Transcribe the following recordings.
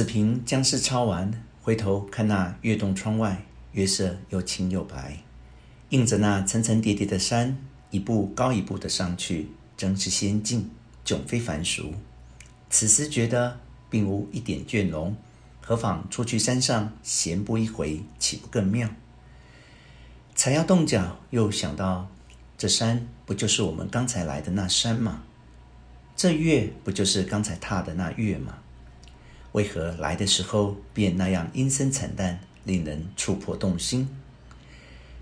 子平将诗抄完，回头看那月洞窗外，月色又青又白，映着那层层叠叠的山，一步高一步的上去，真是仙境，迥非凡俗。此时觉得并无一点倦容，何妨出去山上闲步一回，岂不更妙？才要动脚，又想到这山不就是我们刚才来的那山吗？这月不就是刚才踏的那月吗？为何来的时候便那样阴森惨淡，令人触魄动心？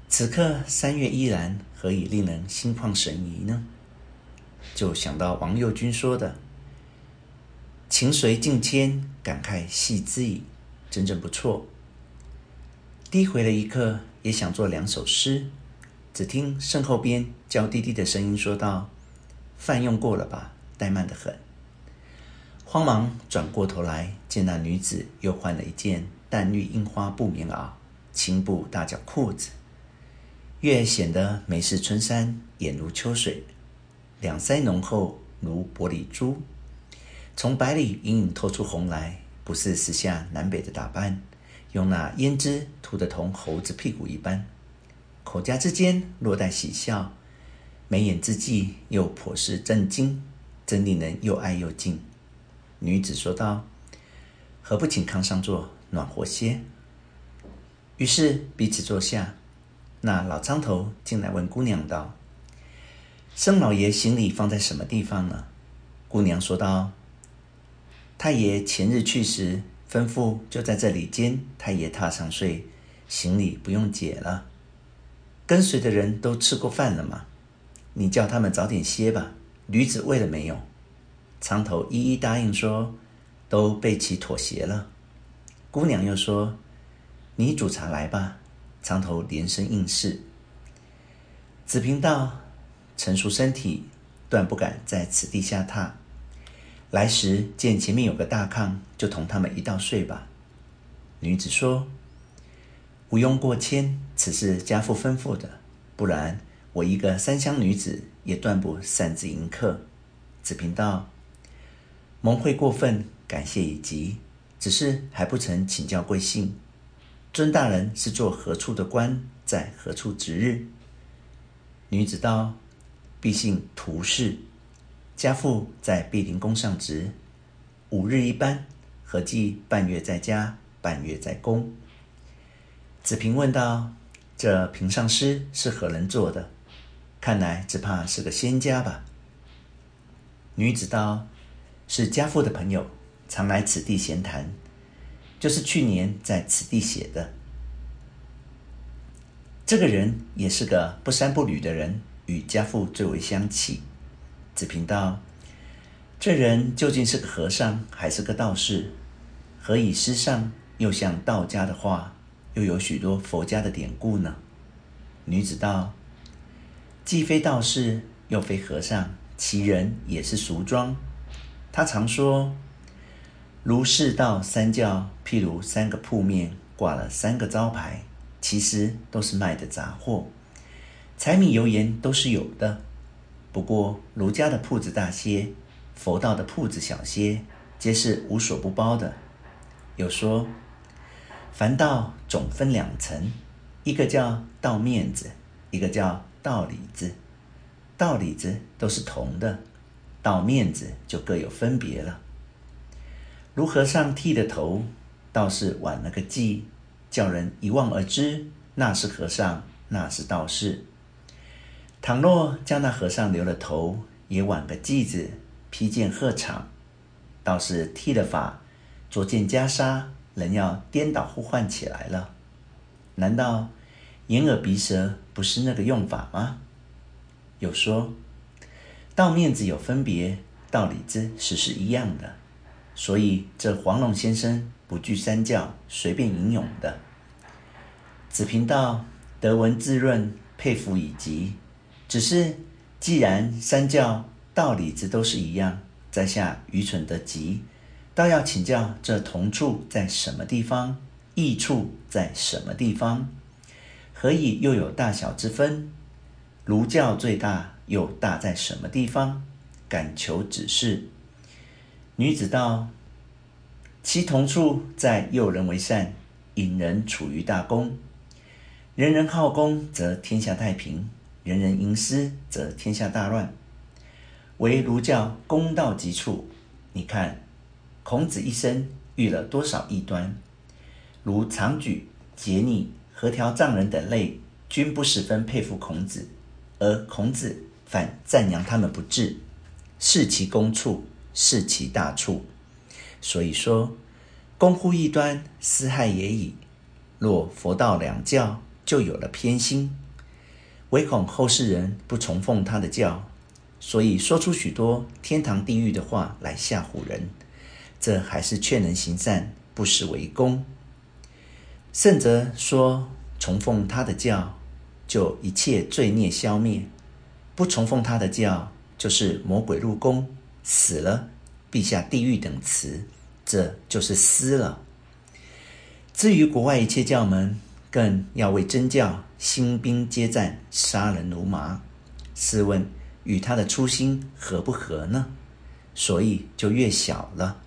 此刻三月依然，何以令人心旷神怡呢？就想到王右军说的“情随境迁，感慨系之矣”，真正不错。低回了一刻，也想作两首诗。只听身后边娇滴滴的声音说道：“饭用过了吧？怠慢得很。”慌忙转过头来，见那女子又换了一件淡绿樱花布棉袄、青布大脚裤子，越显得眉似春山，眼如秋水，两腮浓厚如玻璃珠，从白里隐隐透出红来，不似时下南北的打扮，用那胭脂涂得同猴子屁股一般，口颊之间略带喜笑，眉眼之际又颇是震惊，真令人又爱又敬。女子说道：“何不请炕上坐，暖和些？”于是彼此坐下。那老苍头进来问姑娘道：“僧老爷行李放在什么地方呢？”姑娘说道：“太爷前日去时吩咐，就在这里间太爷榻上睡，行李不用解了。跟随的人都吃过饭了吗？你叫他们早点歇吧。驴子喂了没有？”苍头一一答应说：“都备齐妥协了。”姑娘又说：“你煮茶来吧。”苍头连声应是。子平道：“成熟身体，断不敢在此地下榻。来时见前面有个大炕，就同他们一道睡吧。”女子说：“毋庸过谦，此事家父吩咐的，不然我一个三乡女子也断不擅自迎客。”子平道。蒙会过分，感谢已极，只是还不曾请教贵姓。尊大人是做何处的官，在何处值日？女子道：“敝姓涂氏，家父在碧灵宫上职，五日一班，合计半月在家，半月在宫。”子平问道：“这平上诗是何人作的？看来只怕是个仙家吧？”女子道。是家父的朋友，常来此地闲谈，就是去年在此地写的。这个人也是个不三不侣的人，与家父最为相契。子平道：“这人究竟是个和尚还是个道士？何以诗上又像道家的话，又有许多佛家的典故呢？”女子道：“既非道士，又非和尚，其人也是俗装。”他常说：“儒释道三教，譬如三个铺面挂了三个招牌，其实都是卖的杂货，柴米油盐都是有的。不过儒家的铺子大些，佛道的铺子小些，皆是无所不包的。有说，凡道总分两层，一个叫道面子，一个叫道里子。道里子都是铜的。”道面子就各有分别了。如和尚剃了头，道士挽了个髻，叫人一望而知，那是和尚，那是道士。倘若将那和尚留了头，也挽个髻子，披件鹤氅，道士剃了发，着件袈裟，人要颠倒互换起来了。难道眼耳鼻舌不是那个用法吗？有说。道面子有分别，道里子实是一样的，所以这黄龙先生不惧三教，随便吟咏的。子平道得闻自润，佩服已极。只是既然三教道理子都是一样，在下愚蠢得极，倒要请教这同处在什么地方，异处在什么地方？何以又有大小之分？儒教最大。又大在什么地方？敢求指示。女子道：“其同处在诱人为善，引人处于大功。人人好功，则天下太平；人人营私，则天下大乱。唯儒教公道极处。你看，孔子一生遇了多少异端？如长举、桀逆、何条丈人等类，均不十分佩服孔子，而孔子反赞扬他们不智，是其公处，是其大处。所以说，公乎异端，私害也已。若佛道两教就有了偏心，唯恐后世人不崇奉他的教，所以说出许多天堂地狱的话来吓唬人。这还是劝人行善，不失为功。圣则说，崇奉他的教，就一切罪孽消灭；不崇奉他的教，就是魔鬼入宫，死了。必下地狱等词，这就是私了。至于国外一切教门，更要为真教兴兵接战，杀人如麻。试问与他的初心合不合呢？所以就越小了。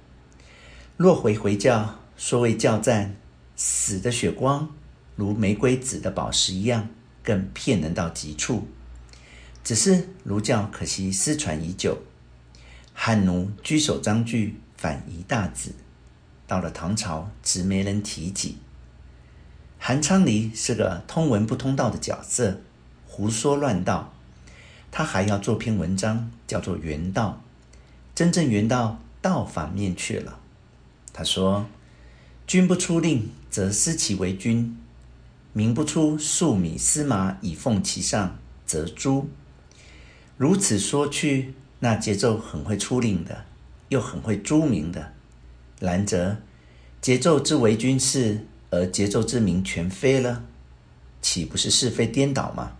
若回回教，说为教战，死的血光如玫瑰紫的宝石一样，更骗人到极处。只是儒教可惜失传已久。汉奴居首章句反夷大子，到了唐朝，只没人提及。韩昌黎是个通文不通道的角色，胡说乱道。他还要做篇文章，叫做《原道》，真正原道道反面去了。他说：“君不出令，则失其为君；民不出粟米丝麻以奉其上，则诛。”如此说去。那节奏很会出令的，又很会诛名的。然则节奏之为君是，而节奏之名全非了，岂不是是非颠倒吗？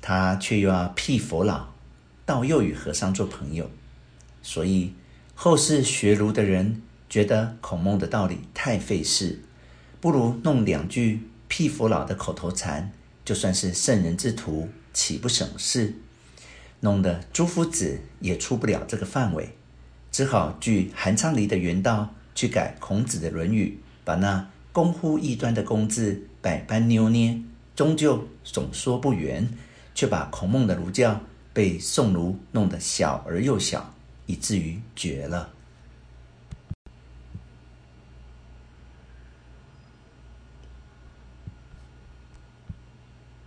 他却又要辟佛老，倒又与和尚做朋友，所以后世学儒的人觉得孔孟的道理太费事，不如弄两句辟佛老的口头禅，就算是圣人之徒，岂不省事？弄得朱夫子也出不了这个范围，只好据韩昌黎的原道去改孔子的《论语》，把那“公乎异端”的“公”字百般扭捏，终究总说不圆，却把孔孟的儒教被宋儒弄得小而又小，以至于绝了。